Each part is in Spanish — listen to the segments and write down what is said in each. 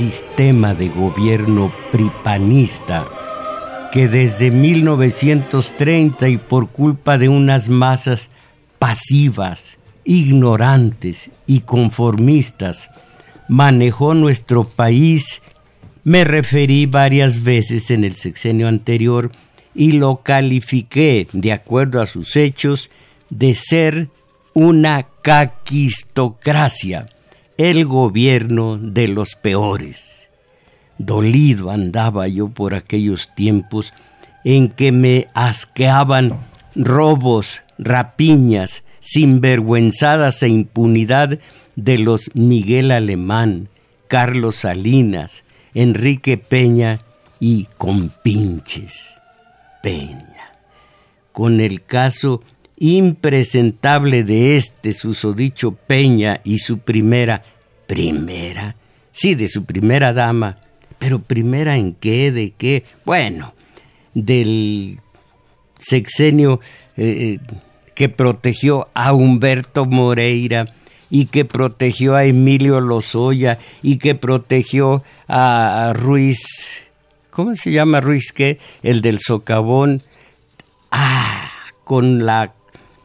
sistema de gobierno pripanista que desde 1930 y por culpa de unas masas pasivas, ignorantes y conformistas manejó nuestro país, me referí varias veces en el sexenio anterior y lo califiqué, de acuerdo a sus hechos, de ser una caquistocracia, el gobierno de los peores. Dolido andaba yo por aquellos tiempos en que me asqueaban robos, rapiñas, sinvergüenzadas e impunidad de los Miguel Alemán, Carlos Salinas, Enrique Peña y compinches. Peña. Con el caso impresentable de este susodicho Peña y su primera, primera, sí, de su primera dama, pero primera en qué, de qué, bueno, del sexenio eh, eh, que protegió a Humberto Moreira y que protegió a Emilio Lozoya y que protegió a Ruiz, ¿cómo se llama Ruiz qué? El del socavón. Ah, con la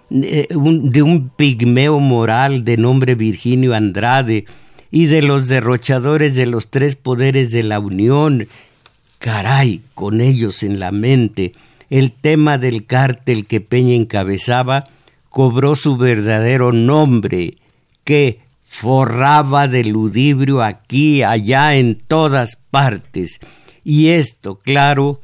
eh, de un pigmeo moral de nombre Virginio Andrade y de los derrochadores de los tres poderes de la Unión. Caray, con ellos en la mente, el tema del cártel que Peña encabezaba cobró su verdadero nombre, que forraba de ludibrio aquí, allá, en todas partes. Y esto, claro,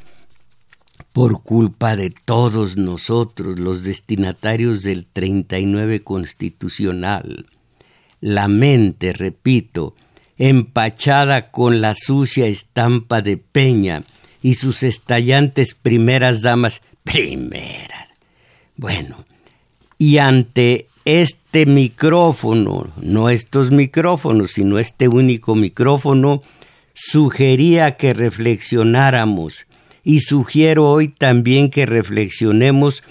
por culpa de todos nosotros, los destinatarios del 39 constitucional. La mente, repito, empachada con la sucia estampa de Peña y sus estallantes primeras damas, primeras. Bueno, y ante este micrófono, no estos micrófonos, sino este único micrófono, sugería que reflexionáramos y sugiero hoy también que reflexionemos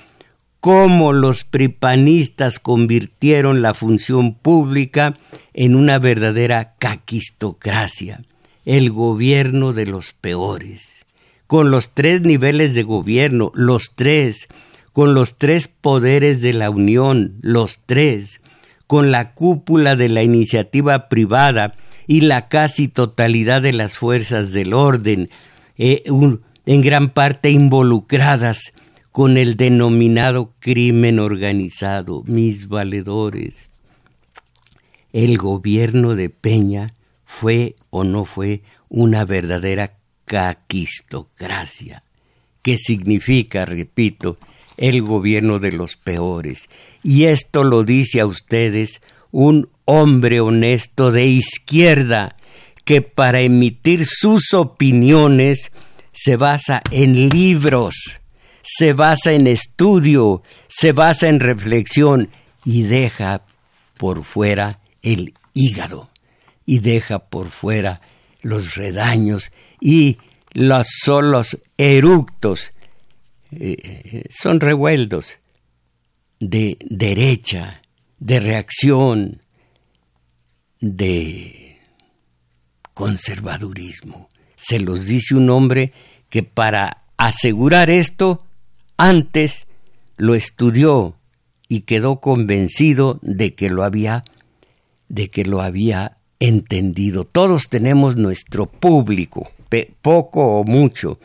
cómo los pripanistas convirtieron la función pública en una verdadera caquistocracia, el gobierno de los peores, con los tres niveles de gobierno, los tres, con los tres poderes de la Unión, los tres, con la cúpula de la iniciativa privada y la casi totalidad de las fuerzas del orden, eh, en gran parte involucradas con el denominado crimen organizado, mis valedores. El gobierno de Peña fue o no fue una verdadera caquistocracia, que significa, repito, el gobierno de los peores. Y esto lo dice a ustedes un hombre honesto de izquierda que para emitir sus opiniones se basa en libros, se basa en estudio, se basa en reflexión y deja por fuera el hígado y deja por fuera los redaños y los solos eructos eh, son revueltos de derecha, de reacción, de conservadurismo. Se los dice un hombre que para asegurar esto antes lo estudió y quedó convencido de que lo había de que lo había entendido. Todos tenemos nuestro público, poco o mucho,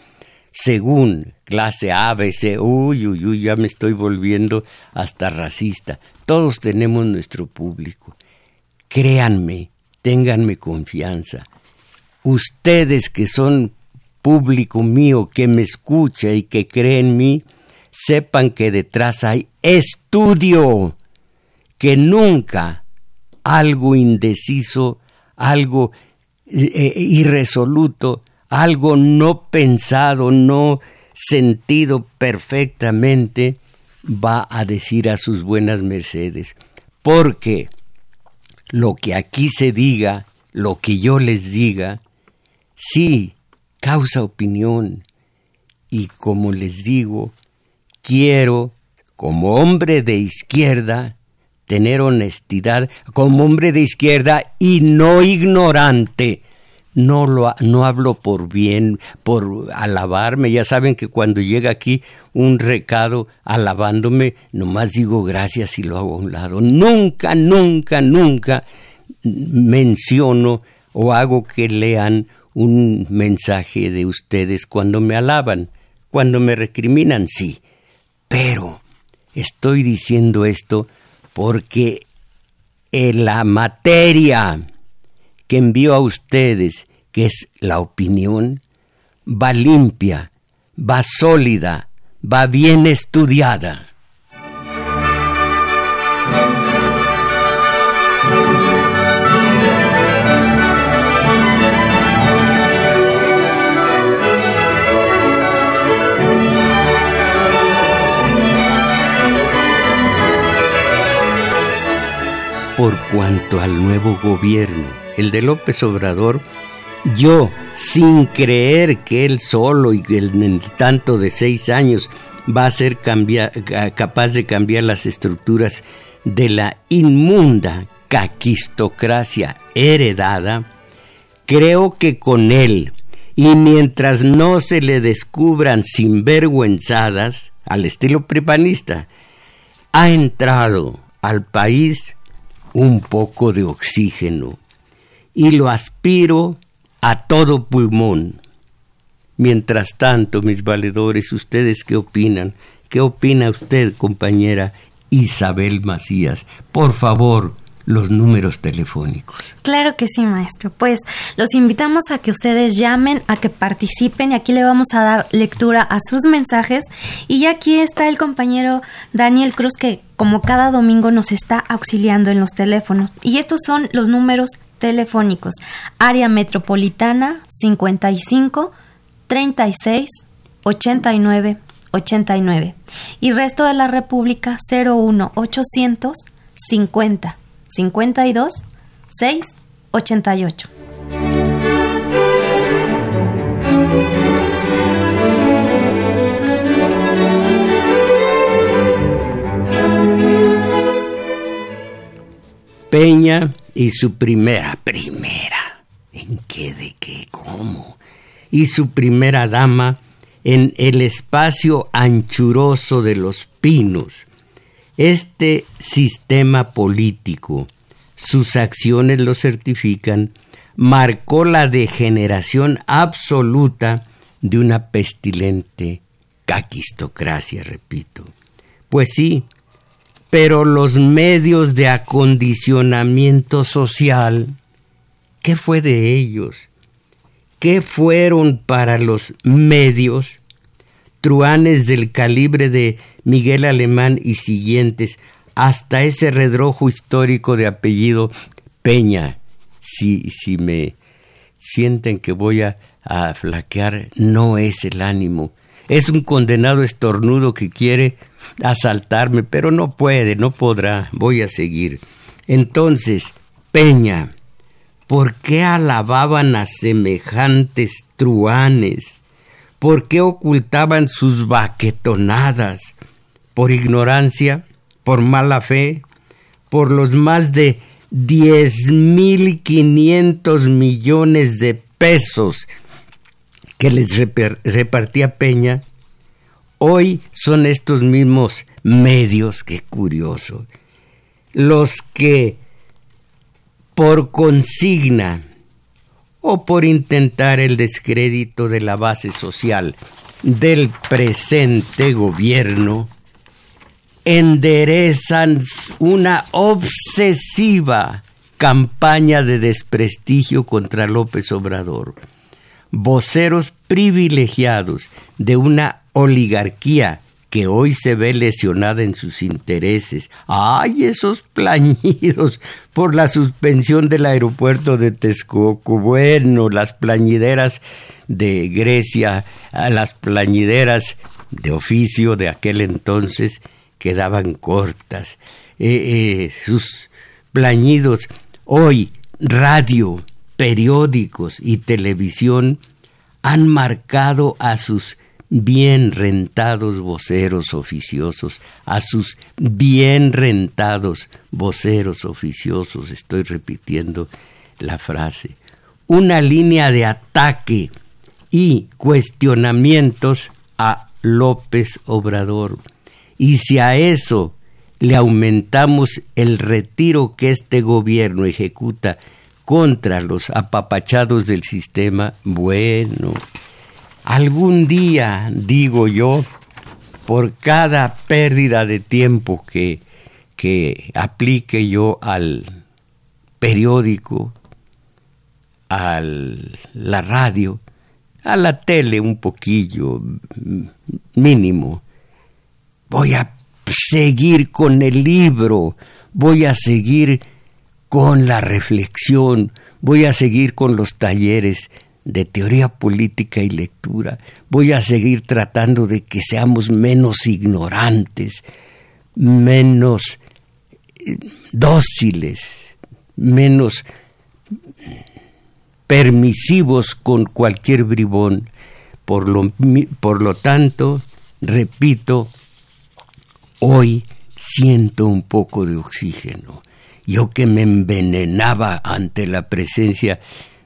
según clase A, B, C, uy, uy, uy, ya me estoy volviendo hasta racista. Todos tenemos nuestro público. Créanme, ténganme confianza. Ustedes que son público mío, que me escucha y que cree en mí, sepan que detrás hay estudio, que nunca algo indeciso, algo eh, eh, irresoluto, algo no pensado, no sentido perfectamente, va a decir a sus buenas mercedes. Porque lo que aquí se diga, lo que yo les diga, sí causa opinión. Y como les digo, quiero, como hombre de izquierda, tener honestidad, como hombre de izquierda y no ignorante, no, lo, no hablo por bien, por alabarme. Ya saben que cuando llega aquí un recado alabándome, nomás digo gracias y lo hago a un lado. Nunca, nunca, nunca menciono o hago que lean un mensaje de ustedes cuando me alaban. Cuando me recriminan, sí. Pero estoy diciendo esto porque en la materia que envío a ustedes, que es la opinión, va limpia, va sólida, va bien estudiada. Por cuanto al nuevo gobierno el de López Obrador, yo, sin creer que él solo y que en tanto de seis años va a ser capaz de cambiar las estructuras de la inmunda caquistocracia heredada, creo que con él, y mientras no se le descubran sinvergüenzadas, al estilo prepanista, ha entrado al país un poco de oxígeno y lo aspiro a todo pulmón. Mientras tanto, mis valedores, ¿ustedes qué opinan? ¿Qué opina usted, compañera Isabel Macías? Por favor, los números telefónicos. Claro que sí, maestro. Pues los invitamos a que ustedes llamen, a que participen y aquí le vamos a dar lectura a sus mensajes. Y aquí está el compañero Daniel Cruz que como cada domingo nos está auxiliando en los teléfonos. Y estos son los números telefónicos. Área metropolitana 55 36 89 89 y resto de la República 01 800 50 52 6 88. Peña y su primera, primera, ¿en qué, de qué, cómo? Y su primera dama en el espacio anchuroso de los pinos. Este sistema político, sus acciones lo certifican, marcó la degeneración absoluta de una pestilente caquistocracia, repito. Pues sí, pero los medios de acondicionamiento social, ¿qué fue de ellos? ¿Qué fueron para los medios? Truanes del calibre de Miguel Alemán y siguientes, hasta ese redrojo histórico de apellido Peña. Si, si me sienten que voy a, a flaquear, no es el ánimo. Es un condenado estornudo que quiere asaltarme, pero no puede, no podrá, voy a seguir. Entonces, Peña, ¿por qué alababan a semejantes truanes? ¿Por qué ocultaban sus baquetonadas? ¿Por ignorancia? ¿Por mala fe? ¿Por los más de diez mil quinientos millones de pesos que les repartía Peña? Hoy son estos mismos medios, qué curioso, los que por consigna o por intentar el descrédito de la base social del presente gobierno, enderezan una obsesiva campaña de desprestigio contra López Obrador. Voceros privilegiados de una oligarquía que hoy se ve lesionada en sus intereses. ¡Ay, esos plañidos por la suspensión del aeropuerto de Texcoco! Bueno, las plañideras de Grecia, las plañideras de oficio de aquel entonces quedaban cortas. Eh, eh, sus plañidos, hoy radio, periódicos y televisión han marcado a sus bien rentados voceros oficiosos, a sus bien rentados voceros oficiosos, estoy repitiendo la frase, una línea de ataque y cuestionamientos a López Obrador. Y si a eso le aumentamos el retiro que este gobierno ejecuta contra los apapachados del sistema, bueno, algún día, digo yo, por cada pérdida de tiempo que, que aplique yo al periódico, a la radio, a la tele un poquillo mínimo, voy a seguir con el libro, voy a seguir con la reflexión, voy a seguir con los talleres de teoría política y lectura, voy a seguir tratando de que seamos menos ignorantes, menos eh, dóciles, menos permisivos con cualquier bribón. Por lo, por lo tanto, repito, hoy siento un poco de oxígeno. Yo que me envenenaba ante la presencia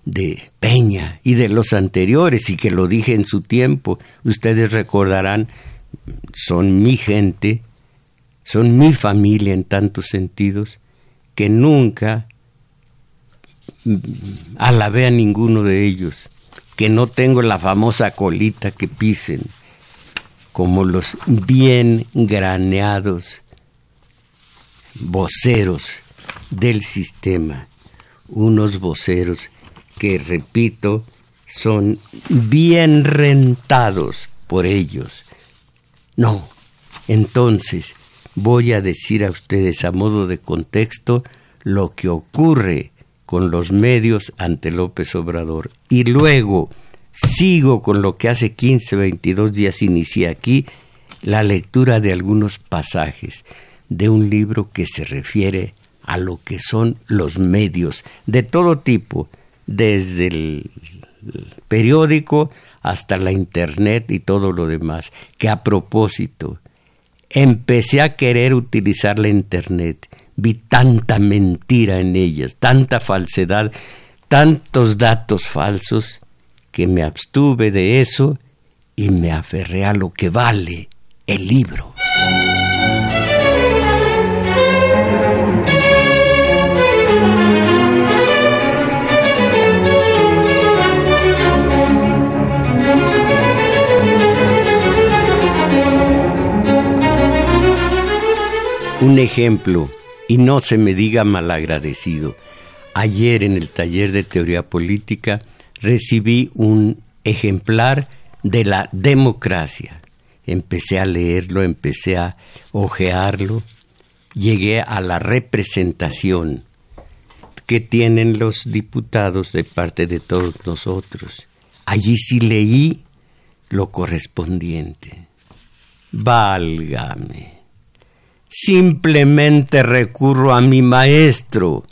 de Peña y de los anteriores y que lo dije en su tiempo, ustedes recordarán, son mi gente, son mi familia en tantos sentidos, que nunca alabé a ninguno de ellos, que no tengo la famosa colita que pisen, como los bien graneados voceros del sistema, unos voceros que, repito, son bien rentados por ellos. No, entonces voy a decir a ustedes a modo de contexto lo que ocurre con los medios ante López Obrador. Y luego sigo con lo que hace 15, 22 días inicié aquí, la lectura de algunos pasajes de un libro que se refiere a lo que son los medios de todo tipo, desde el periódico hasta la internet y todo lo demás, que a propósito, empecé a querer utilizar la internet vi tanta mentira en ellas, tanta falsedad, tantos datos falsos, que me abstuve de eso y me aferré a lo que vale el libro. Un ejemplo y no se me diga malagradecido. Ayer en el taller de teoría política recibí un ejemplar de la democracia. Empecé a leerlo, empecé a ojearlo, llegué a la representación que tienen los diputados de parte de todos nosotros. Allí sí leí lo correspondiente. Válgame simplemente recurro a mi maestro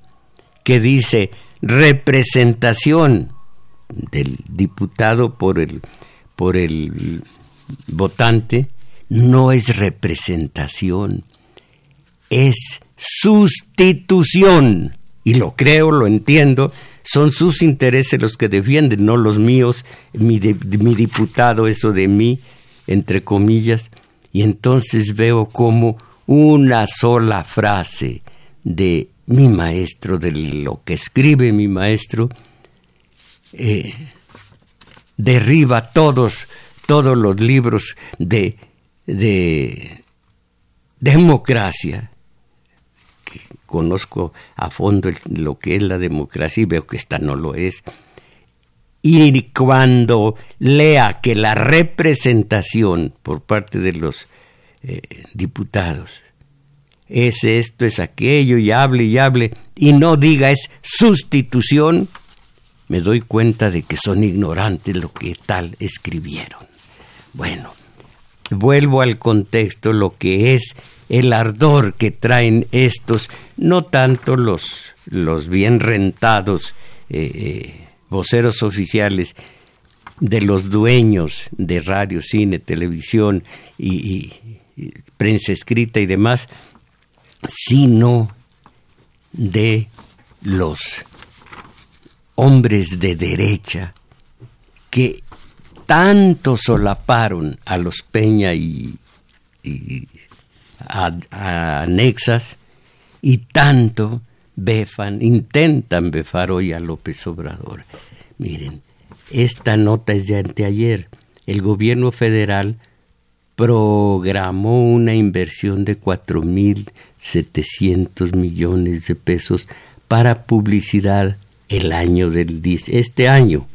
que dice representación del diputado por el, por el votante no es representación, es sustitución. Y lo creo, lo entiendo, son sus intereses los que defienden, no los míos, mi, mi diputado, eso de mí, entre comillas. Y entonces veo cómo una sola frase de mi maestro, de lo que escribe mi maestro, eh, derriba todos, todos los libros de, de democracia. Que conozco a fondo lo que es la democracia y veo que esta no lo es. Y cuando lea que la representación por parte de los eh, diputados. Es esto, es aquello, y hable y hable, y no diga es sustitución, me doy cuenta de que son ignorantes lo que tal escribieron. Bueno, vuelvo al contexto, lo que es el ardor que traen estos, no tanto los, los bien rentados eh, eh, voceros oficiales, de los dueños de radio, cine, televisión y, prensa escrita y demás, sino de los hombres de derecha que tanto solaparon a los Peña y, anexas y tanto befan, intentan befar hoy a López Obrador. Miren, esta nota es de anteayer. El gobierno federal programó una inversión de 4.700 millones de pesos para publicidad el año del este año.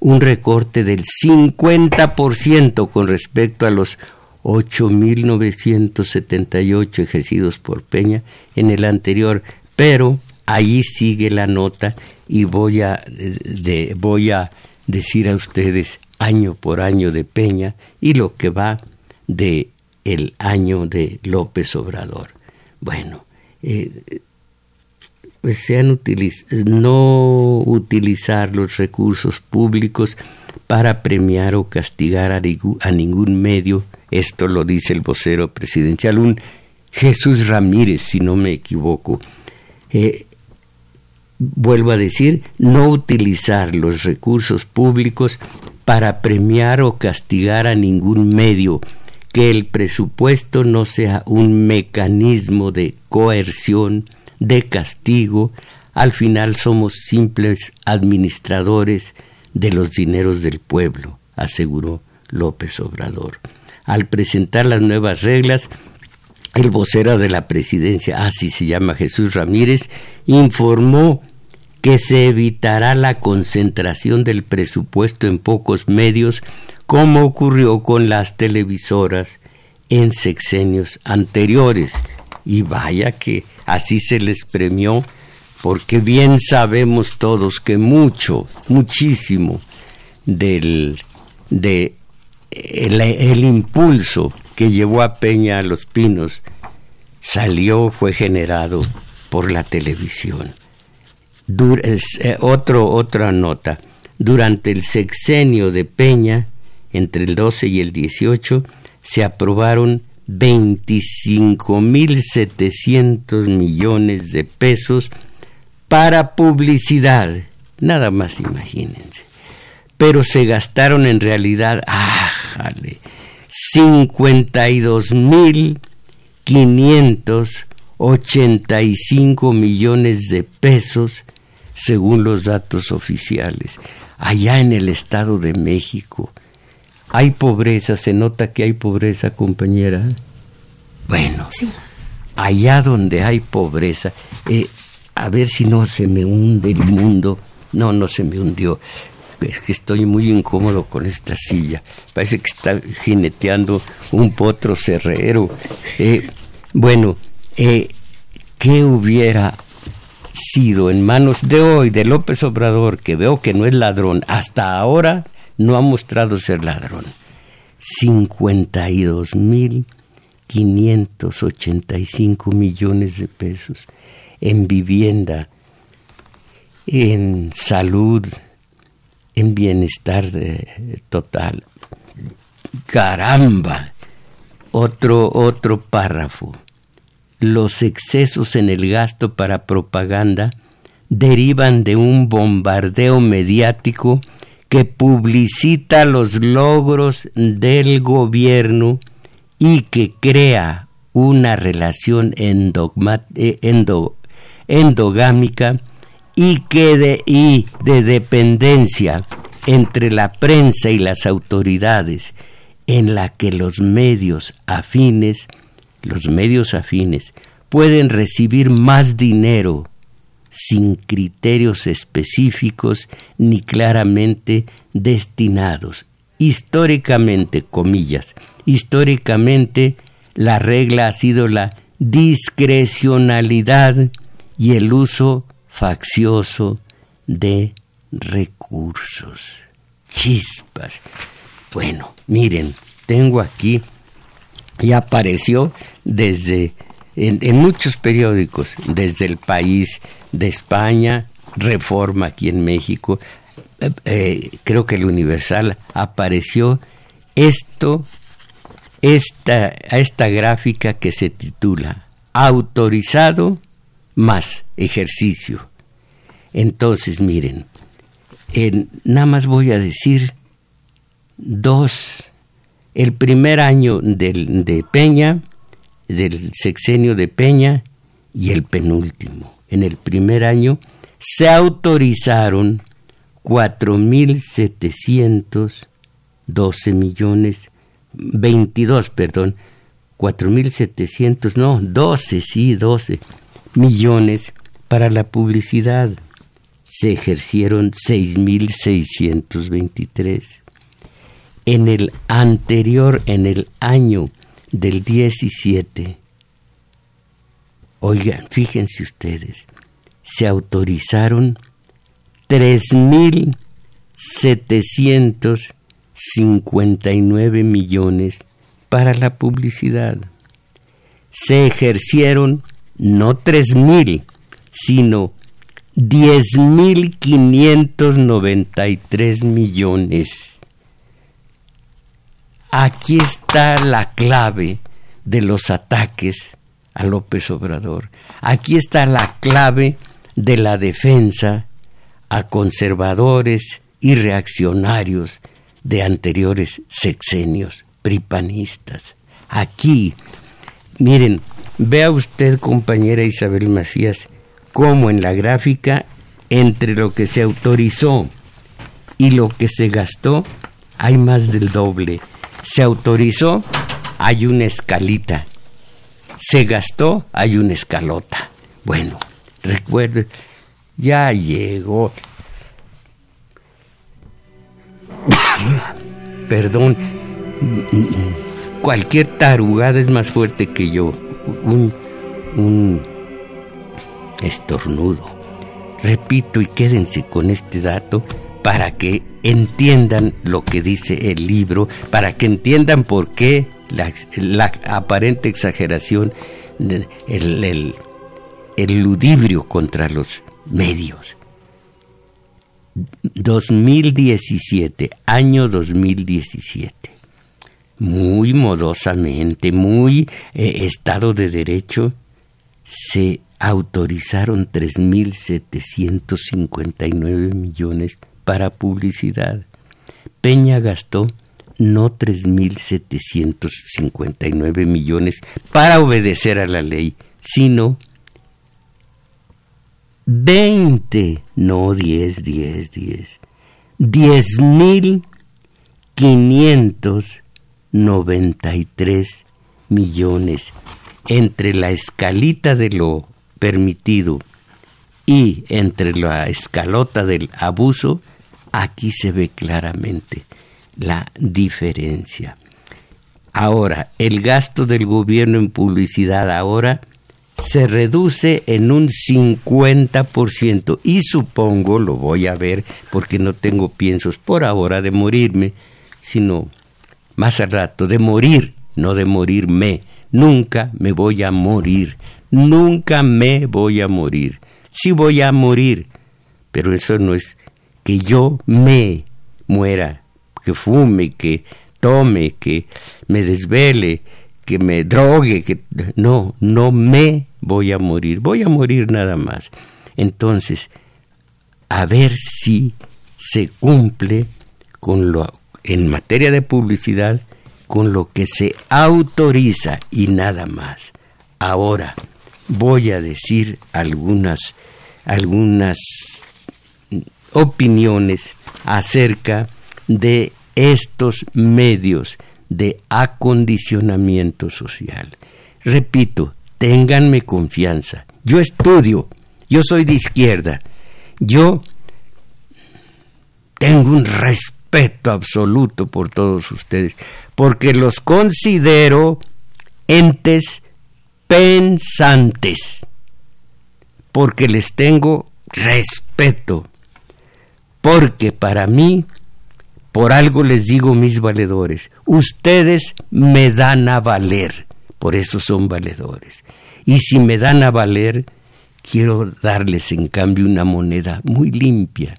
Un recorte del 50% con respecto a los 8.978 ejercidos por Peña en el anterior, pero ahí sigue la nota y voy a, voy a decir a ustedes año por año de Peña y lo que va de el año de López Obrador. Bueno, eh, pues sean no utilizar los recursos públicos para premiar o castigar a, ningún medio, esto lo dice el vocero presidencial, un Jesús Ramírez, si no me equivoco. Eh, vuelvo a decir, no utilizar los recursos públicos para premiar o castigar a ningún medio, que el presupuesto no sea un mecanismo de coerción, de castigo, al final somos simples administradores de los dineros del pueblo, aseguró López Obrador. Al presentar las nuevas reglas, el vocero de la presidencia, así se llama Jesús Ramírez, informó que se evitará la concentración del presupuesto en pocos medios, como ocurrió con las televisoras en sexenios anteriores. Y vaya que así se les premió, porque bien sabemos todos que mucho, muchísimo del de el, impulso que llevó a Peña a los Pinos salió, fue generado por la televisión. Eh, otro, otra nota. Durante el sexenio de Peña, entre el 12 y el 18, se aprobaron 25.700 millones de pesos para publicidad. Nada más imagínense. Pero se gastaron en realidad, ájale, 52.585 millones de pesos según los datos oficiales. Allá en el Estado de México, hay pobreza, se nota que hay pobreza, compañera. Bueno, allá donde hay pobreza, eh, a ver si no se me hunde el mundo. No, no se me hundió. Es que estoy muy incómodo con esta silla. Parece que está jineteando un potro cerrero. Eh, bueno, eh, ¿qué hubiera sido en manos de hoy, de López Obrador, que veo que no es ladrón, hasta ahora no ha mostrado ser ladrón. 52 mil 585 millones de pesos en vivienda, en salud, en bienestar total. Caramba. Otro otro párrafo. Los excesos en el gasto para propaganda derivan de un bombardeo mediático que publicita los logros del gobierno y que crea una relación eh, endogámica y, de, y de dependencia entre la prensa y las autoridades, en la que los medios afines, los medios afines, pueden recibir más dinero sin criterios específicos ni claramente destinados. Históricamente, comillas, históricamente la regla ha sido la discrecionalidad y el uso faccioso de recursos. Chispas. Bueno, miren, tengo aquí, y apareció desde en, muchos periódicos, desde el país de España, Reforma aquí en México, eh, eh, creo que el Universal apareció esto, esta, esta gráfica que se titula Autorizado más ejercicio. Entonces, miren, nada más voy a decir dos. El primer año del, de Peña, del sexenio de Peña, y el penúltimo. En el primer año se autorizaron 4.712 millones, 22, perdón, 4.700, no, 12, sí, 12 millones para la publicidad. Se ejercieron 6.623. En el anterior, en el año del 17, oigan, fíjense ustedes, se autorizaron 3.759 millones para la publicidad. Se ejercieron no 3.000, sino 10.593 millones. Aquí está la clave de los ataques a López Obrador. Aquí está la clave de la defensa a conservadores y reaccionarios de anteriores sexenios pripanistas. Aquí, miren, vea usted, compañera Isabel Macías, cómo en la gráfica, entre lo que se autorizó y lo que se gastó, hay más del doble. Se autorizó, hay una escalita. Se gastó, hay una escalota. Bueno, recuerde, ya llegó. Perdón, cualquier tarugada es más fuerte que yo. Un, un estornudo. Repito y quédense con este dato para que entiendan lo que dice el libro, para que entiendan por qué la, aparente exageración, el, el, ludibrio contra los medios. 2017, año 2017. Muy modosamente, muy eh, Estado de Derecho, se autorizaron 3.759 millones para publicidad. Peña gastó no 3.759 millones para obedecer a la ley, sino 20, no 10, 10, 10, 10.593 millones entre la escalita de lo permitido y entre la escalota del abuso, aquí se ve claramente la diferencia. Ahora, el gasto del gobierno en publicidad ahora se reduce en un 50% y supongo, lo voy a ver porque no tengo piensos por ahora de morirme, sino más al rato, de morir, no de morirme. Nunca me voy a morir, nunca me voy a morir. Sí voy a morir, pero eso no es que yo me muera, que fume, que tome, que me desvele, que me drogue, que no, no me voy a morir, voy a morir nada más. Entonces, a ver si se cumple con lo en materia de publicidad con lo que se autoriza y nada más. Ahora voy a decir algunas algunas opiniones acerca de estos medios de acondicionamiento social. Repito, ténganme confianza. Yo estudio, yo soy de izquierda, yo tengo un respeto absoluto por todos ustedes, porque los considero entes pensantes, porque les tengo respeto, porque para mí por algo les digo mis valedores, ustedes me dan a valer, por eso son valedores. Y si me dan a valer, quiero darles en cambio una moneda muy limpia,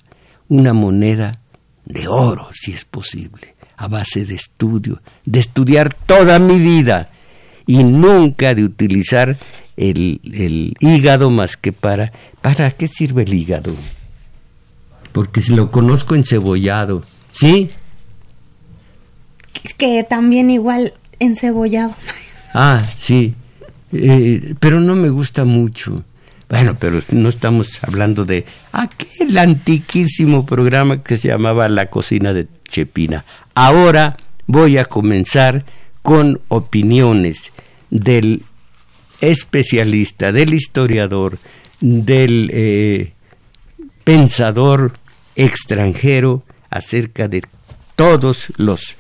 una moneda de oro, si es posible, a base de estudio, de estudiar toda mi vida y nunca de utilizar el, el hígado más que para... ¿Para qué sirve el hígado? porque lo conozco encebollado. ¿Sí? Que también igual encebollado. Ah, sí. Eh, pero no me gusta mucho. Bueno, pero no estamos hablando de aquel antiquísimo programa que se llamaba La cocina de Chepina. Ahora voy a comenzar con opiniones del especialista, del historiador, del eh, pensador extranjero acerca de todos los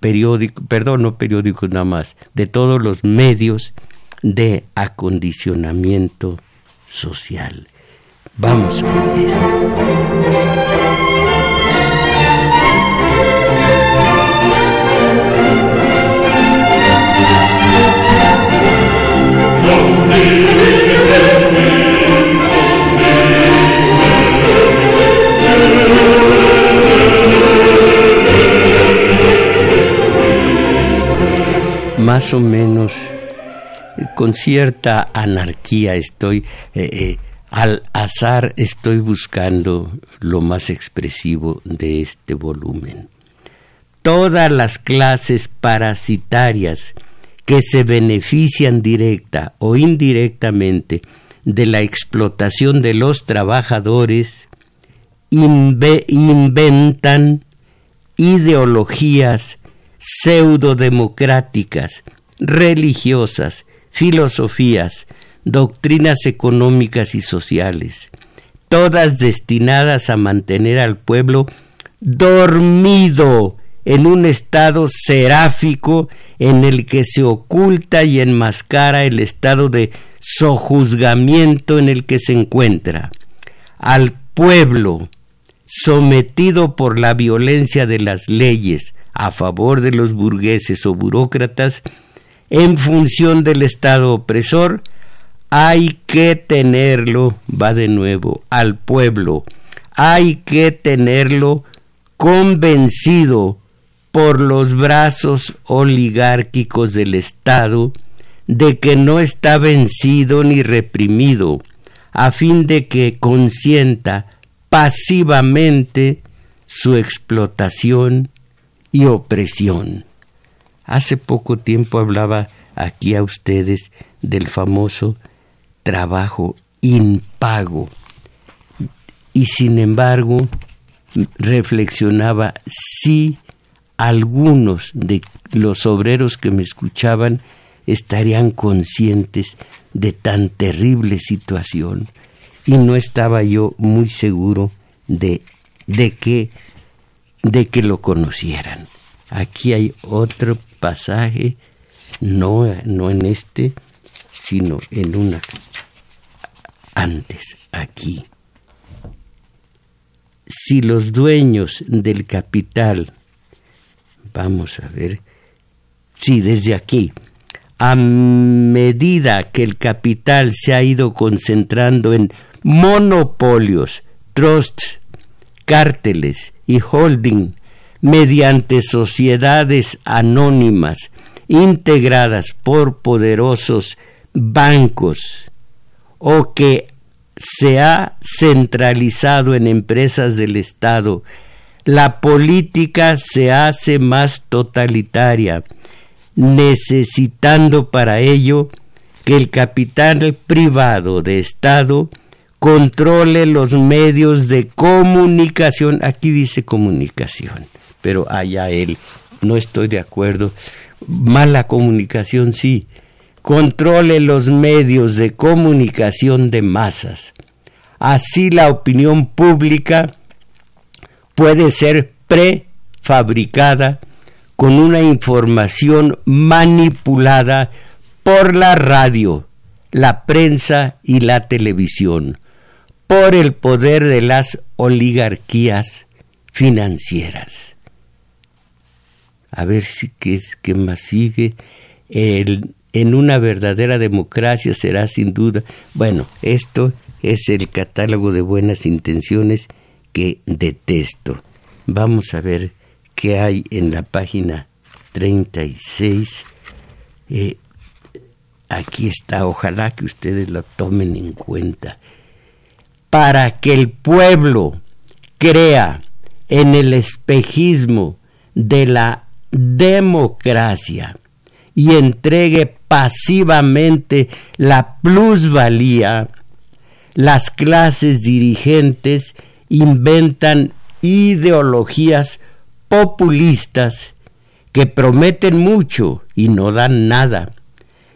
periódicos, perdón, no periódicos nada más, de todos los medios de acondicionamiento social. Vamos a ver esto. Más o menos con cierta anarquía estoy, eh, eh, al azar estoy buscando lo más expresivo de este volumen. Todas las clases parasitarias que se benefician directa o indirectamente de la explotación de los trabajadores inventan ideologías pseudodemocráticas, religiosas, filosofías, doctrinas económicas y sociales, todas destinadas a mantener al pueblo dormido en un estado seráfico en el que se oculta y enmascara el estado de sojuzgamiento en el que se encuentra. Al pueblo, sometido por la violencia de las leyes a favor de los burgueses o burócratas, en función del Estado opresor, hay que tenerlo, va de nuevo, al pueblo, hay que tenerlo convencido por los brazos oligárquicos del Estado de que no está vencido ni reprimido, a fin de que consienta pasivamente su explotación y opresión. Hace poco tiempo hablaba aquí a ustedes del famoso trabajo impago y sin embargo reflexionaba si algunos de los obreros que me escuchaban estarían conscientes de tan terrible situación y no estaba yo muy seguro de, de que de que lo conocieran. Aquí hay otro pasaje, no, no en este, sino en una antes, aquí. Si los dueños del capital Vamos a ver. Sí, desde aquí. A medida que el capital se ha ido concentrando en monopolios, trusts, cárteles y holding mediante sociedades anónimas integradas por poderosos bancos o que se ha centralizado en empresas del Estado. La política se hace más totalitaria, necesitando para ello que el capital privado de Estado controle los medios de comunicación. Aquí dice comunicación, pero allá él, no estoy de acuerdo. Mala comunicación, sí. Controle los medios de comunicación de masas. Así la opinión pública puede ser prefabricada con una información manipulada por la radio, la prensa y la televisión, por el poder de las oligarquías financieras. A ver si qué, más sigue. en una verdadera democracia será sin duda. Bueno, esto es el catálogo de buenas intenciones que detesto. Vamos a ver qué hay en la página 36. Eh, aquí está, ojalá que ustedes lo tomen en cuenta. Para que el pueblo crea en el espejismo de la democracia y entregue pasivamente la plusvalía, las clases dirigentes inventan ideologías populistas que prometen mucho y no dan nada.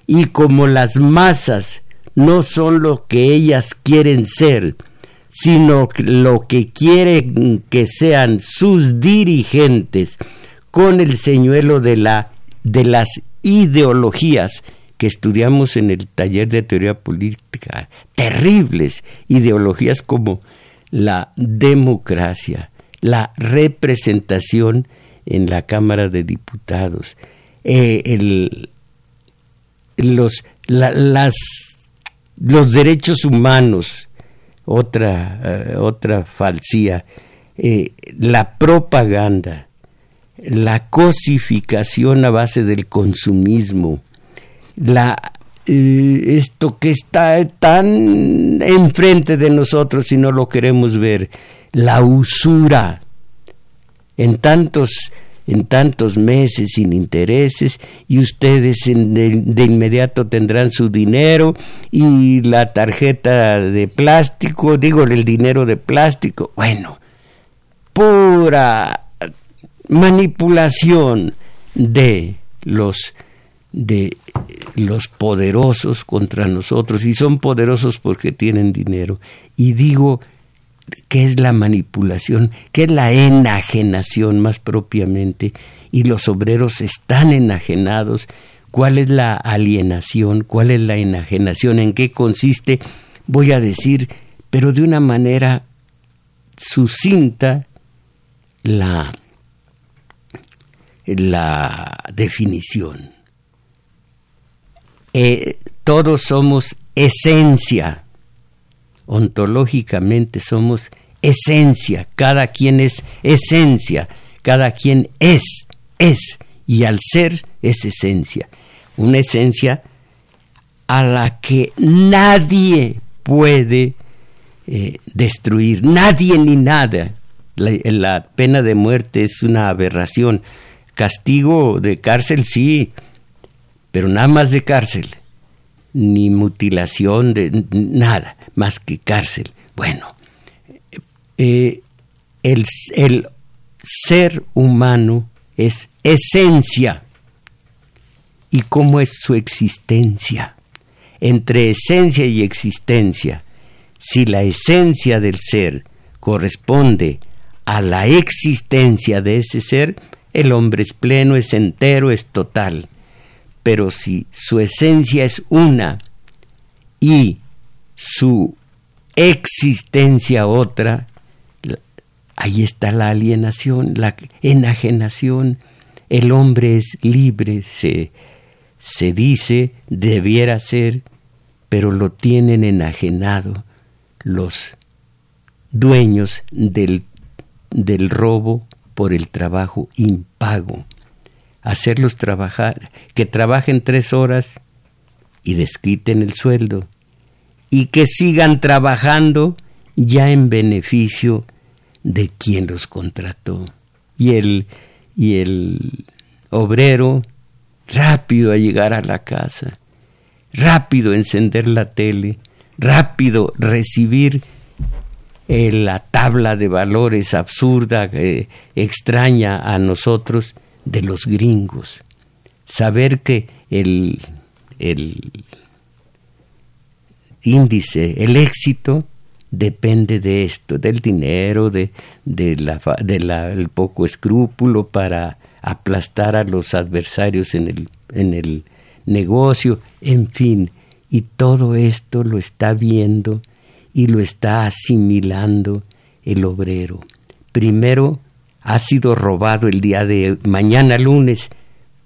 Y como las masas no son lo que ellas quieren ser, sino lo que quieren que sean sus dirigentes con el señuelo de, la, de las ideologías que estudiamos en el taller de teoría política, terribles ideologías como la democracia, la representación en la Cámara de Diputados, eh, los, las, los derechos humanos, otra, eh, otra falsía, eh, la propaganda, la cosificación a base del consumismo, la esto que está tan enfrente de nosotros y no lo queremos ver, la usura. En tantos en tantos meses sin intereses y ustedes de, inmediato tendrán su dinero y la tarjeta de plástico, digo el dinero de plástico, bueno, pura manipulación de los de los poderosos contra nosotros y son poderosos porque tienen dinero. Y digo, ¿qué es la manipulación? ¿Qué es la enajenación más propiamente? Y los obreros están enajenados. ¿Cuál es la alienación? ¿Cuál es la enajenación? ¿En qué consiste? Voy a decir, pero de una manera sucinta, la, la definición eh, todos somos esencia, ontológicamente somos esencia, cada quien es esencia, cada quien es, es, y al ser es esencia, una esencia a la que nadie puede eh, destruir, nadie ni nada. la, pena de muerte es una aberración, castigo de cárcel sí, pero nada más de cárcel, ni mutilación de nada, más que cárcel. Bueno, eh, el, el ser humano es esencia. ¿Y cómo es su existencia? Entre esencia y existencia, si la esencia del ser corresponde a la existencia de ese ser, el hombre es pleno, es entero, es total pero si su esencia es una y su existencia otra, ahí está la alienación, la enajenación. El hombre es libre, se, se dice, debiera ser, pero lo tienen enajenado los dueños del, del robo por el trabajo impago hacerlos trabajar, que trabajen tres horas y desquiten el sueldo, y que sigan trabajando ya en beneficio de quien los contrató. Y el, y el obrero rápido a llegar a la casa, rápido encender la tele, rápido recibir eh, la tabla de valores absurda, extraña a nosotros, de los gringos. Saber que el, el índice, el éxito, depende de esto, del dinero, de, la, poco escrúpulo para aplastar a los adversarios en el, en el negocio, en fin, y todo esto lo está viendo y lo está asimilando el obrero. Primero ha sido robado el día de mañana lunes,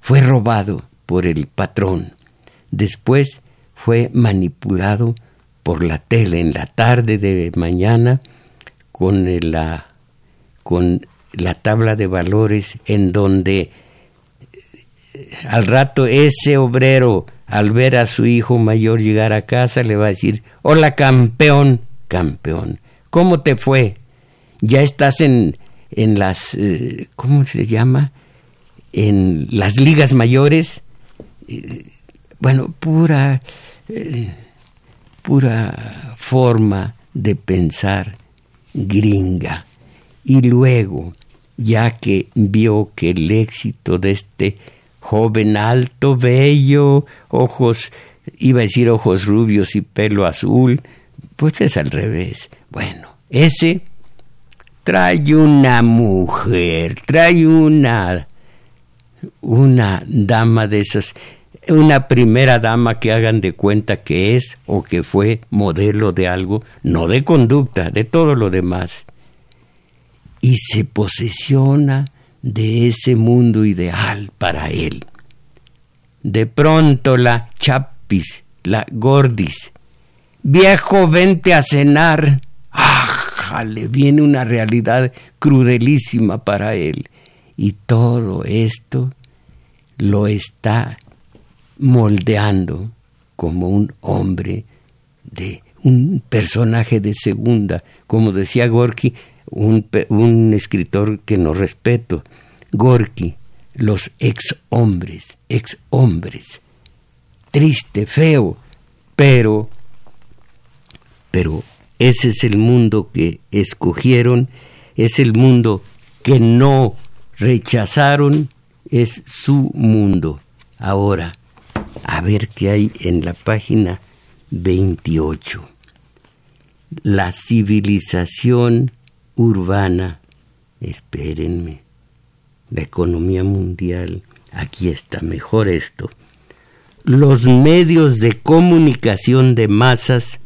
fue robado por el patrón. Después fue manipulado por la tele en la tarde de mañana con la, con la tabla de valores en donde eh, al rato ese obrero al ver a su hijo mayor llegar a casa le va a decir, hola campeón, campeón, ¿cómo te fue? ya estás en, en las, eh, ¿cómo se llama? En las ligas mayores. Eh, bueno, pura, pura forma de pensar gringa. Y luego, ya que vio que el éxito de este joven alto, bello, ojos, iba a decir ojos rubios y pelo azul, pues es al revés. Bueno, ese trae una mujer, trae una una dama de esas, una primera dama que hagan de cuenta que es o que fue modelo de algo, no de conducta, de todo lo demás. Y se posesiona de ese mundo ideal para él. De pronto la chapis, la gordis, viejo, vente a cenar. le Viene una realidad crudelísima para él. Y todo esto lo está moldeando como un hombre de un personaje de segunda, como decía Gorky, un, escritor que no respeto. Gorky, los ex hombres, ex hombres. Triste, feo, pero pero ese es el mundo que escogieron, es el mundo que no rechazaron, es su mundo. Ahora, a ver qué hay en la página 28. La civilización urbana, espérenme, la economía mundial, aquí está mejor esto. Los medios de comunicación de masas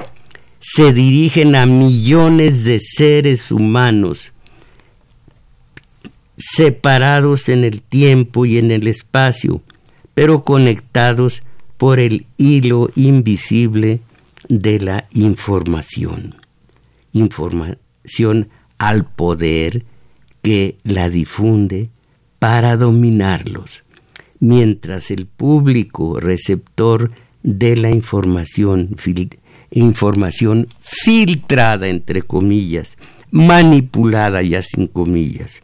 se dirigen a millones de seres humanos separados en el tiempo y en el espacio, pero conectados por el hilo invisible de la información. Información al poder que la difunde para dominarlos, mientras el público receptor de la información información filtrada, entre comillas, manipulada ya sin comillas,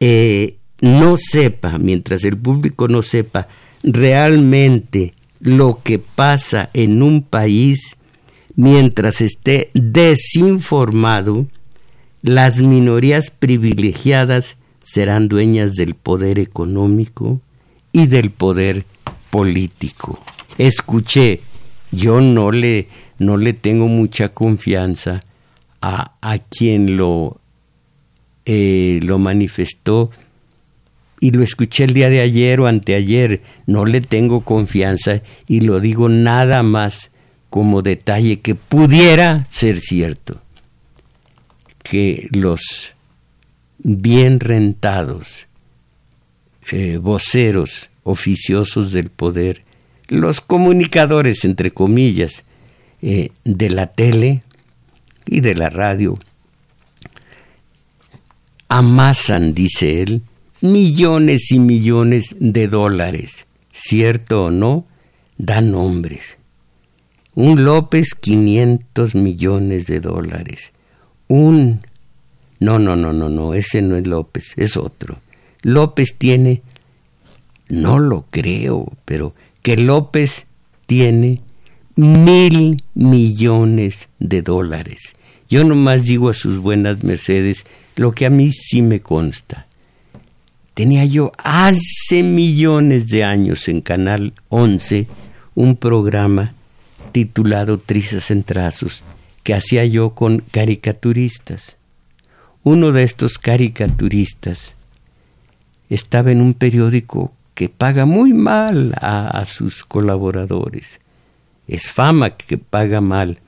eh, no sepa, mientras el público no sepa realmente lo que pasa en un país, mientras esté desinformado, las minorías privilegiadas serán dueñas del poder económico y del poder político. Escuché yo no le, no le tengo mucha confianza a, a quien lo, eh, lo manifestó y lo escuché el día de ayer o anteayer, no le tengo confianza y lo digo nada más como detalle que pudiera ser cierto, que los bien rentados eh, voceros oficiosos del poder los comunicadores, entre comillas, eh, de la tele y de la radio amasan, dice él, millones y millones de dólares. Cierto o no, dan nombres. Un López, 500 millones de dólares. Un... No, no, no, no, no, ese no es López, es otro. López tiene... No lo creo, pero que López tiene mil millones de dólares. Yo nomás digo a sus buenas mercedes lo que a mí sí me consta. Tenía yo hace millones de años en Canal 11 un programa titulado Trizas en Trazos que hacía yo con caricaturistas. Uno de estos caricaturistas estaba en un periódico que paga muy mal a, sus colaboradores. Es fama que paga mal.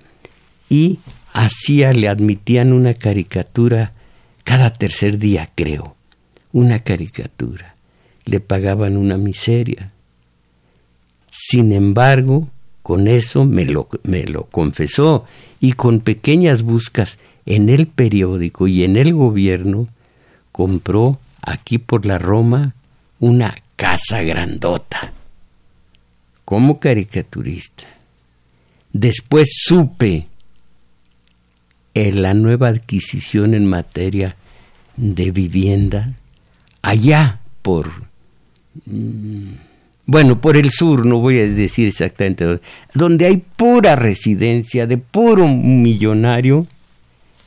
Y hacía, le admitían una caricatura cada tercer día, creo. Una caricatura. Le pagaban una miseria. Sin embargo, con eso me lo, me lo confesó y con pequeñas buscas en el periódico y en el gobierno, compró aquí por la Roma una casa grandota, como caricaturista. Después supe en la nueva adquisición en materia de vivienda allá por mm, bueno, por el sur, no voy a decir exactamente, donde hay pura residencia de puro millonario,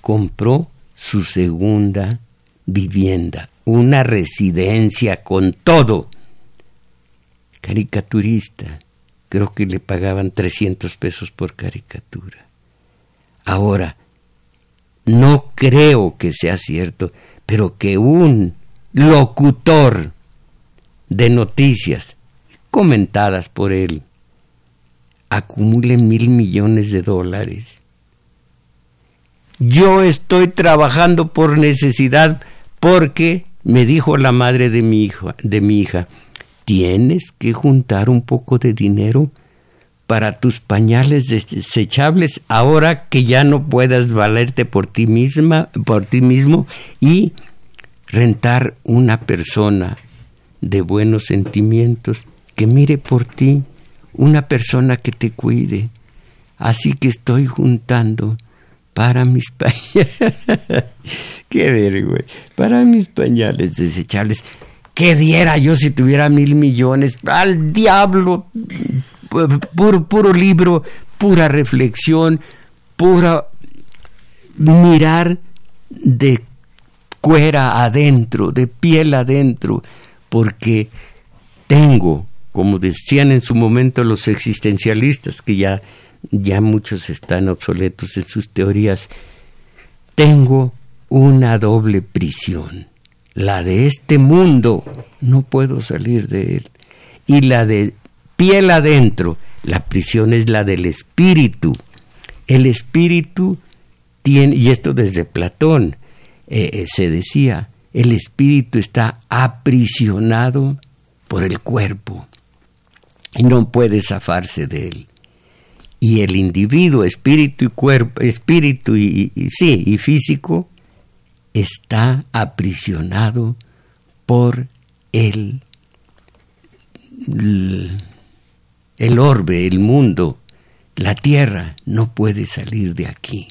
compró su segunda vivienda, una residencia con todo. Caricaturista, creo que le pagaban 300 pesos por caricatura. Ahora, no creo que sea cierto, pero que un locutor de noticias comentadas por él acumule mil millones de dólares. Yo estoy trabajando por necesidad porque me dijo la madre de mi hija, de mi hija, tienes que juntar un poco de dinero para tus pañales desechables ahora que ya no puedas valerte por ti misma, por ti mismo y rentar una persona de buenos sentimientos que mire por ti, una persona que te cuide. Así que estoy juntando para mis pañales. Qué vergüenza. Para mis pañales desechables. ¿Qué diera yo si tuviera mil millones? Al diablo. Puro, puro libro, pura reflexión, pura mirar de cuera adentro, de piel adentro, porque tengo como decían en su momento los existencialistas, que ya, ya muchos están obsoletos en sus teorías, tengo una doble prisión, la de este mundo, no puedo salir de él, y la de piel adentro, la prisión es la del espíritu. El espíritu tiene, y esto desde Platón eh, eh, se decía, el espíritu está aprisionado por el cuerpo y no puede zafarse de él. Y el individuo, espíritu y cuerpo, espíritu y, sí, y físico, está aprisionado por el, el orbe, el mundo, la tierra, no puede salir de aquí.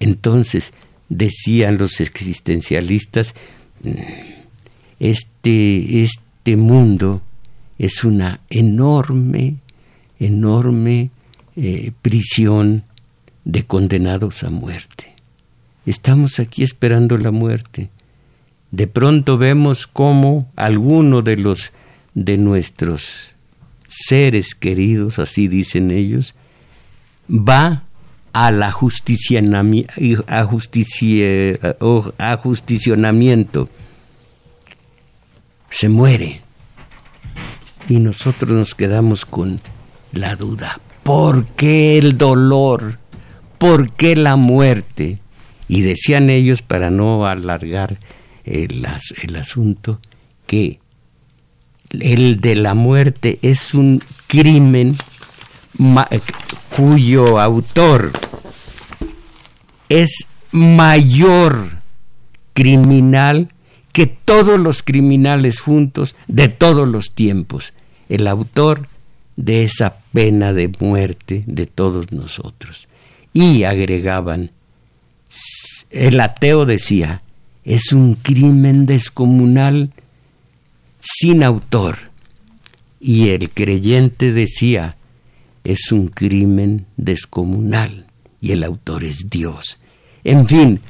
Entonces, decían los existencialistas, este, este mundo es una enorme, enorme eh, prisión de condenados a muerte. Estamos aquí esperando la muerte. De pronto vemos cómo alguno de los de nuestros seres queridos, así dicen ellos, va a la justicionamiento, se muere y nosotros nos quedamos con la duda. ¿Por qué el dolor? ¿Por qué la muerte? Y decían ellos, para no alargar el, el asunto, que el de la muerte es un crimen cuyo autor es mayor criminal que todos los criminales juntos de todos los tiempos el autor de esa pena de muerte de todos nosotros. Y agregaban, el ateo decía, es un crimen descomunal sin autor. Y el creyente decía, es un crimen descomunal y el autor es Dios. En fin,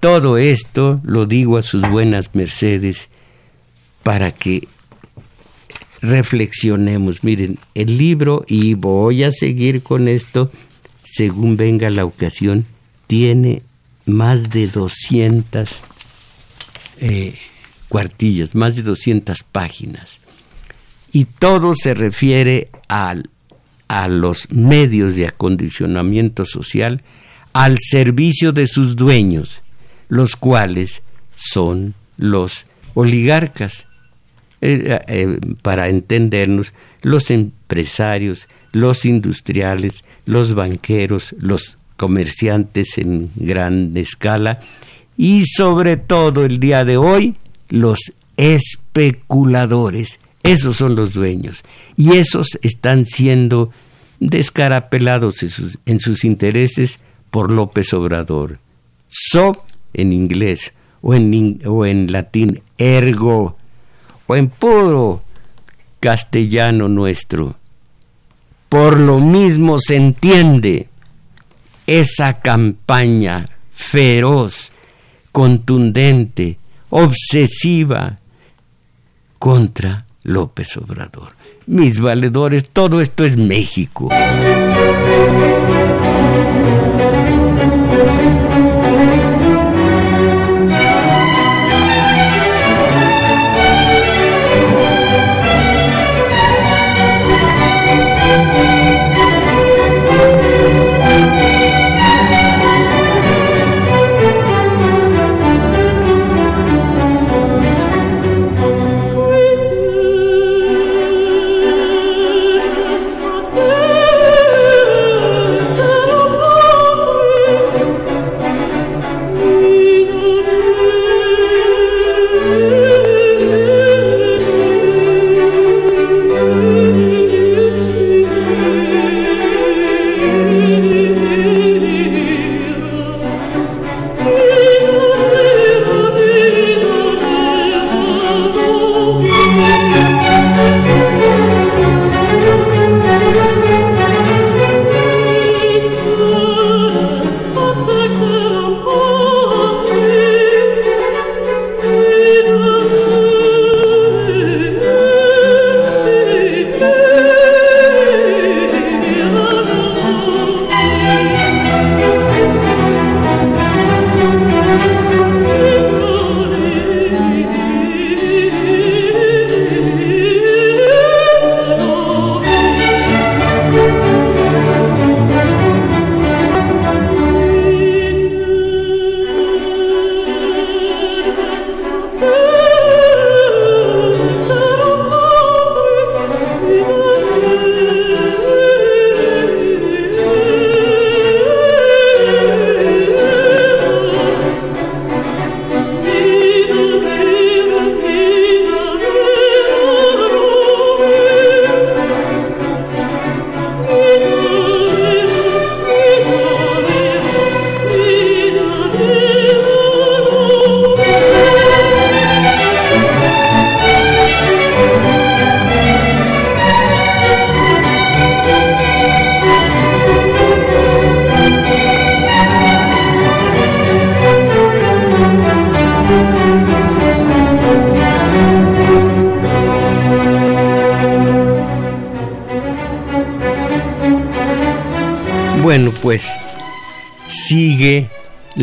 todo esto lo digo a sus buenas mercedes para que reflexionemos. Miren, el libro, y voy a seguir con esto según venga la ocasión, tiene más de 200 eh, cuartillas, más de 200 páginas. Y todo se refiere al, a los medios de acondicionamiento social al servicio de sus dueños, los cuales son los oligarcas eh, eh, para entendernos, los empresarios, los industriales, los banqueros, los comerciantes en gran escala y sobre todo el día de hoy los especuladores. Esos son los dueños y esos están siendo descarapelados en sus, intereses por López Obrador. So en inglés o en, o en latín ergo o en puro castellano nuestro. Por lo mismo se entiende esa campaña feroz, contundente, obsesiva contra López Obrador. Mis valedores, todo esto es México.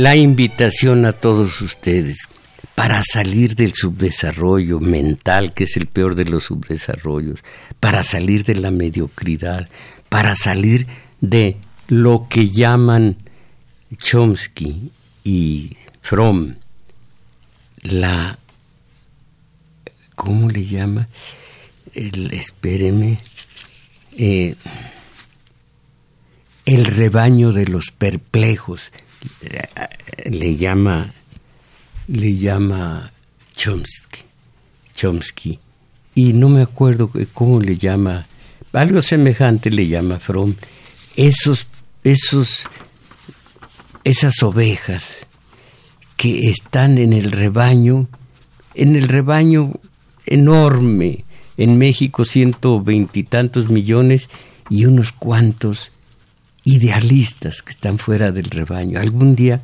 La invitación a todos ustedes para salir del subdesarrollo mental, que es el peor de los subdesarrollos, para salir de la mediocridad, para salir de lo que llaman Chomsky y Fromm, la... ¿Cómo le llama? El, espéreme. Eh, el rebaño de los perplejos, le llama, le llama Chomsky, Chomsky, y no me acuerdo cómo le llama, algo semejante le llama Fromm, esos, esos, esas ovejas que están en el rebaño, en el rebaño enorme, en México ciento veintitantos millones y unos cuantos idealistas que están fuera del rebaño. Algún día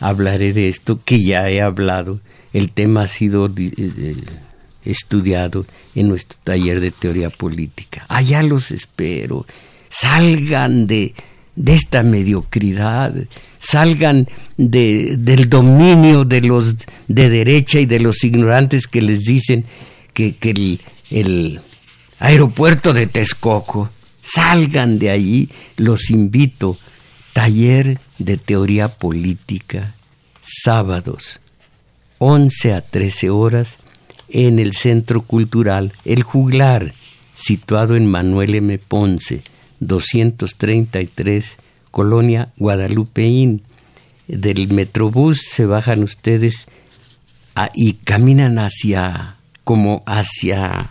hablaré de esto, que ya he hablado. El tema ha sido eh, eh, estudiado en nuestro taller de teoría política. Allá los espero. Salgan de, de esta mediocridad, salgan de, del dominio de los de derecha y de los ignorantes que les dicen que, que el, el aeropuerto de Texcoco Salgan de ahí, los invito. Taller de teoría política, sábados, 11 a 13 horas, en el Centro Cultural El Juglar, situado en Manuel M. Ponce, 233, Colonia Guadalupeín. Del Metrobús se bajan ustedes y caminan hacia, como hacia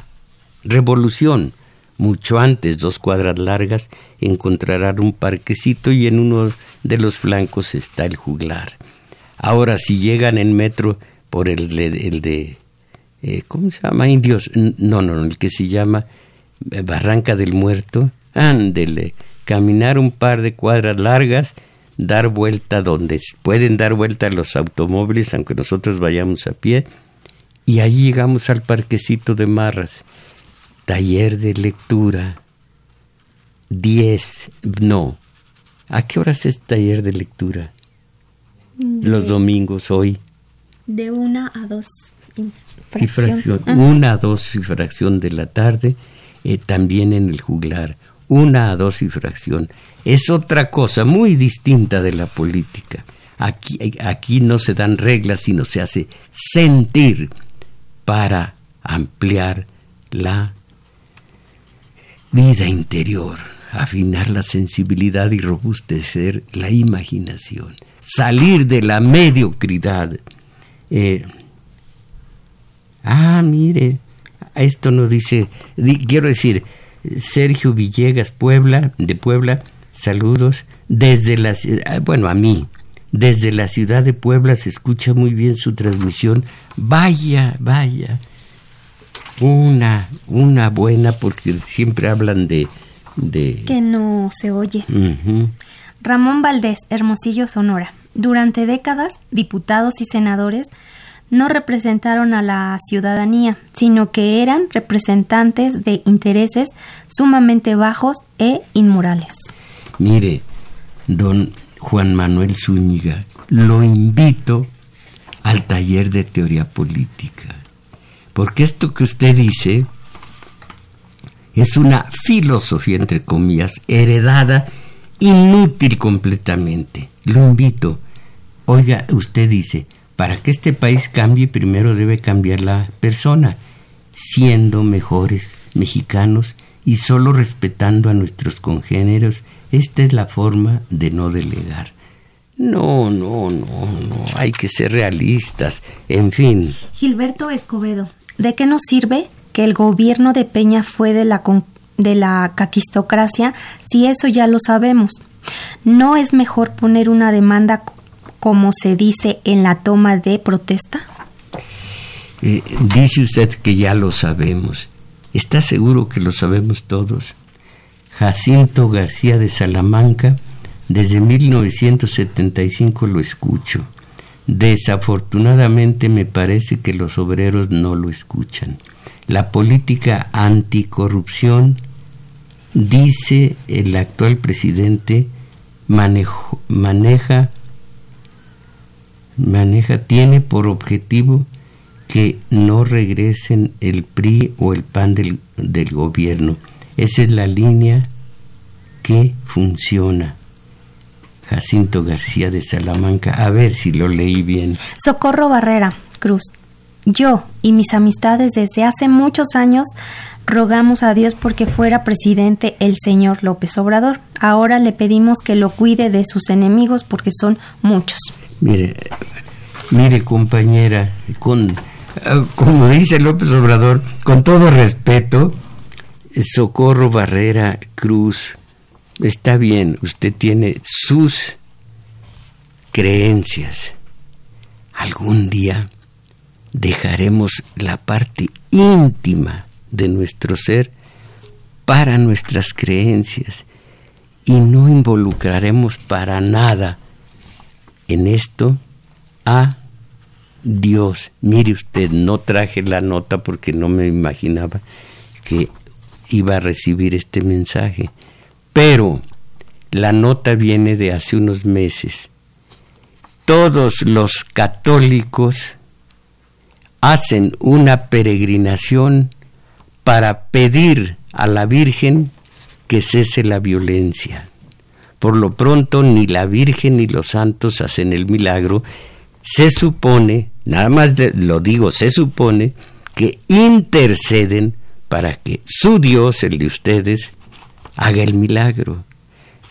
Revolución mucho antes, dos cuadras largas, encontrarán un parquecito y en uno de los flancos está el juglar. Ahora, si llegan en metro por el, el de, eh, ¿cómo se llama? Indios, no, no, el que se llama eh, Barranca del Muerto, ándele, caminar un par de cuadras largas, dar vuelta donde pueden dar vuelta los automóviles, aunque nosotros vayamos a pie, y allí llegamos al parquecito de Marras taller de lectura, 10, no. ¿A qué horas es taller de lectura? Los domingos hoy. De una a dos. Y fracción. Una a dos y fracción de la tarde, eh, también en el juglar. Una a dos y fracción. Es otra cosa muy distinta de la política. Aquí, aquí no se dan reglas, sino se hace sentir para ampliar la vida interior, afinar la sensibilidad y robustecer la imaginación, salir de la mediocridad. Eh, ah, mire, esto no dice, quiero decir, Sergio Villegas, Puebla, de Puebla, saludos, desde la, ah, bueno, a mí, desde la ciudad de Puebla se escucha muy bien su transmisión, vaya, vaya, una, una buena, porque siempre hablan de... de... Que no se oye. Ramón Valdés, Hermosillo, Sonora. Durante décadas, diputados y senadores no representaron a la ciudadanía, sino que eran representantes de intereses sumamente bajos e inmorales. Mire, don Juan Manuel Zúñiga, lo invito al taller de teoría política porque esto que usted dice es una filosofía, entre comillas, heredada, inútil completamente. Lo invito. Oiga, usted dice, para que este país cambie, primero debe cambiar la persona, siendo mejores mexicanos y solo respetando a nuestros congéneros. Esta es la forma de no delegar. No, no, no, no, hay que ser realistas. En fin. Gilberto Escobedo, ¿De qué nos sirve que el gobierno de Peña fue de la, de la caquistocracia si eso ya lo sabemos? ¿No es mejor poner una demanda como se dice en la toma de protesta? Eh, dice usted que ya lo sabemos. ¿Está seguro que lo sabemos todos? Jacinto García de Salamanca, desde 1975 lo escucho. Desafortunadamente me parece que los obreros no lo escuchan. La política anticorrupción, dice el actual presidente, maneja, maneja, tiene por objetivo que no regresen el PRI o el PAN del, del gobierno. Esa es la línea que funciona. Jacinto García de Salamanca. A ver si lo leí bien. Socorro Barrera, Cruz. Yo y mis amistades desde hace muchos años rogamos a Dios porque fuera presidente el señor López Obrador. Ahora le pedimos que lo cuide de sus enemigos porque son muchos. Mire, mire compañera, con, como dice López Obrador, con todo respeto, Socorro Barrera Cruz, Está bien, usted tiene sus creencias. Algún día dejaremos la parte íntima de nuestro ser para nuestras creencias y no involucraremos para nada en esto a Dios. Mire usted, no traje la nota porque no me imaginaba que iba a recibir este mensaje. Pero la nota viene de hace unos meses. Todos los católicos hacen una peregrinación para pedir a la Virgen que cese la violencia. Por lo pronto ni la Virgen ni los santos hacen el milagro. Se supone, nada más lo digo, se supone que interceden para que su Dios, el de ustedes, haga el milagro.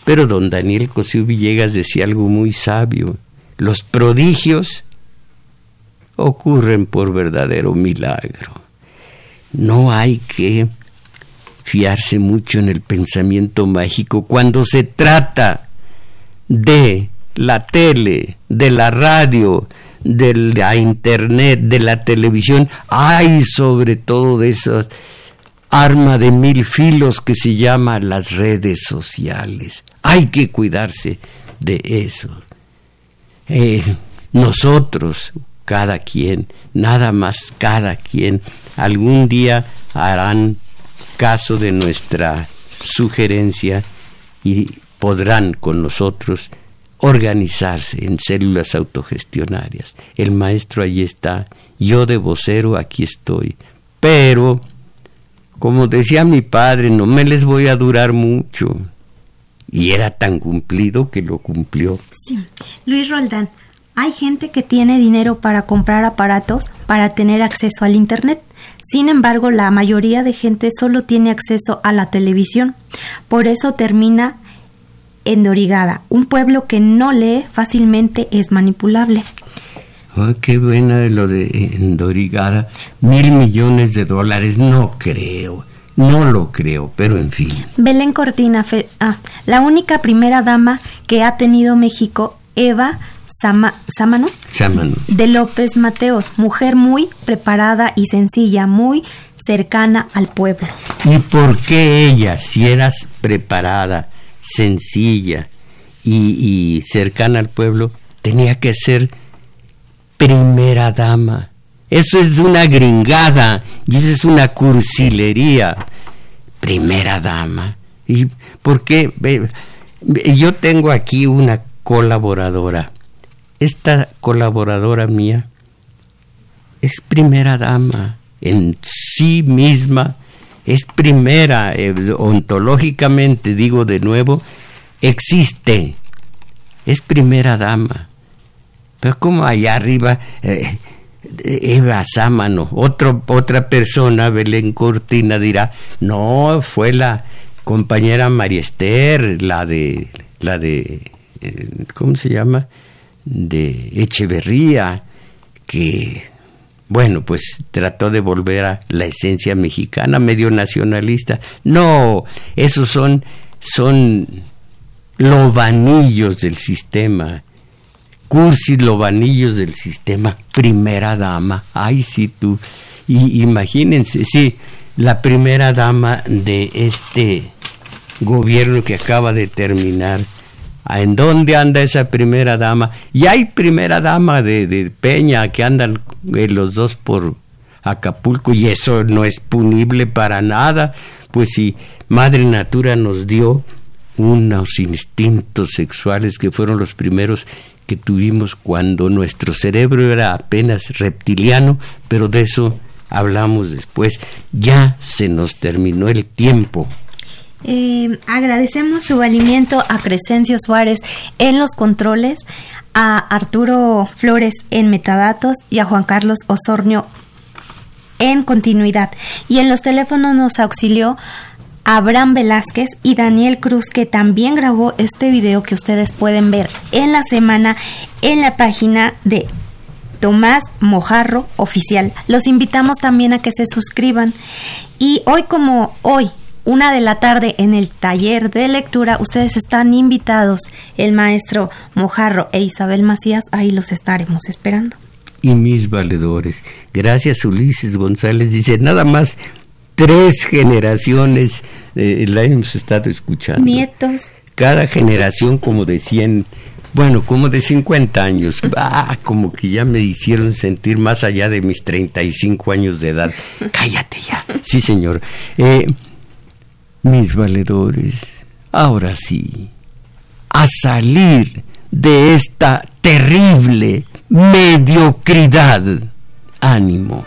Pero don Daniel Cosío Villegas decía algo muy sabio. Los prodigios ocurren por verdadero milagro. No hay que fiarse mucho en el pensamiento mágico cuando se trata de la tele, de la radio, de la internet, de la televisión. Hay sobre todo de esas arma de mil filos que se llama las redes sociales. Hay que cuidarse de eso. Eh, nosotros, cada quien, nada más cada quien, algún día harán caso de nuestra sugerencia y podrán con nosotros organizarse en células autogestionarias. El maestro allí está, yo de vocero aquí estoy, pero, como decía mi padre, no me les voy a durar mucho. Y era tan cumplido que lo cumplió. Sí. Luis Roldán, hay gente que tiene dinero para comprar aparatos para tener acceso al Internet. Sin embargo, la mayoría de gente solo tiene acceso a la televisión. Por eso termina en Dorigada. Un pueblo que no lee fácilmente es manipulable. Oh, qué buena lo de Endorigada. Mil millones de dólares, no creo. No lo creo, pero en fin. Belén Cortina, ah, la única primera dama que ha tenido México, Eva Samano, de López Mateo, mujer muy preparada y sencilla, muy cercana al pueblo. ¿Y por qué ella, si eras preparada, sencilla y, y cercana al pueblo, tenía que ser primera dama? Eso es una gringada y eso es una cursilería. Primera dama. ¿Y por qué? Yo tengo aquí una colaboradora esta colaboradora mía es primera dama en sí misma, es primera, eh, ontológicamente digo de nuevo, existe, es primera dama. Pero como allá arriba, eh, Eva Sámano, otro, otra persona, Belén Cortina, dirá, no, fue la compañera María Esther, la de, la de, eh, ¿cómo se llama? de Echeverría, que, bueno, pues trató de volver a la esencia mexicana, medio nacionalista. No, esos son, son lobanillos del sistema, cursis lobanillos del sistema, primera dama. Ay, sí, tú. Y imagínense, sí, la primera dama de este gobierno que acaba de terminar ¿En dónde anda esa primera dama? Y hay primera dama de, Peña que andan eh, los dos por Acapulco y eso no es punible para nada, pues si Madre Natura nos dio unos instintos sexuales que fueron los primeros que tuvimos cuando nuestro cerebro era apenas reptiliano, pero de eso hablamos después. Ya se nos terminó el tiempo. Eh, agradecemos su valimiento a Crescencio Suárez en los controles, a Arturo Flores en metadatos y a Juan Carlos Osornio en continuidad. Y en los teléfonos nos auxilió Abraham Velázquez y Daniel Cruz, que también grabó este video que ustedes pueden ver en la semana en la página de Tomás Mojarro Oficial. Los invitamos también a que se suscriban. Y hoy como hoy una de la tarde en el taller de lectura. Ustedes están invitados, el maestro Mojarro e Isabel Macías, ahí los estaremos esperando. Y mis valedores, gracias Ulises González, dice nada más tres generaciones eh, la hemos estado escuchando. Nietos. Cada generación como de 100, bueno, como de 50 años. Ah, como que ya me hicieron sentir más allá de mis 35 años de edad. Cállate ya. Sí, señor. Eh, mis valedores, ahora sí, a salir de esta terrible mediocridad. Ánimo.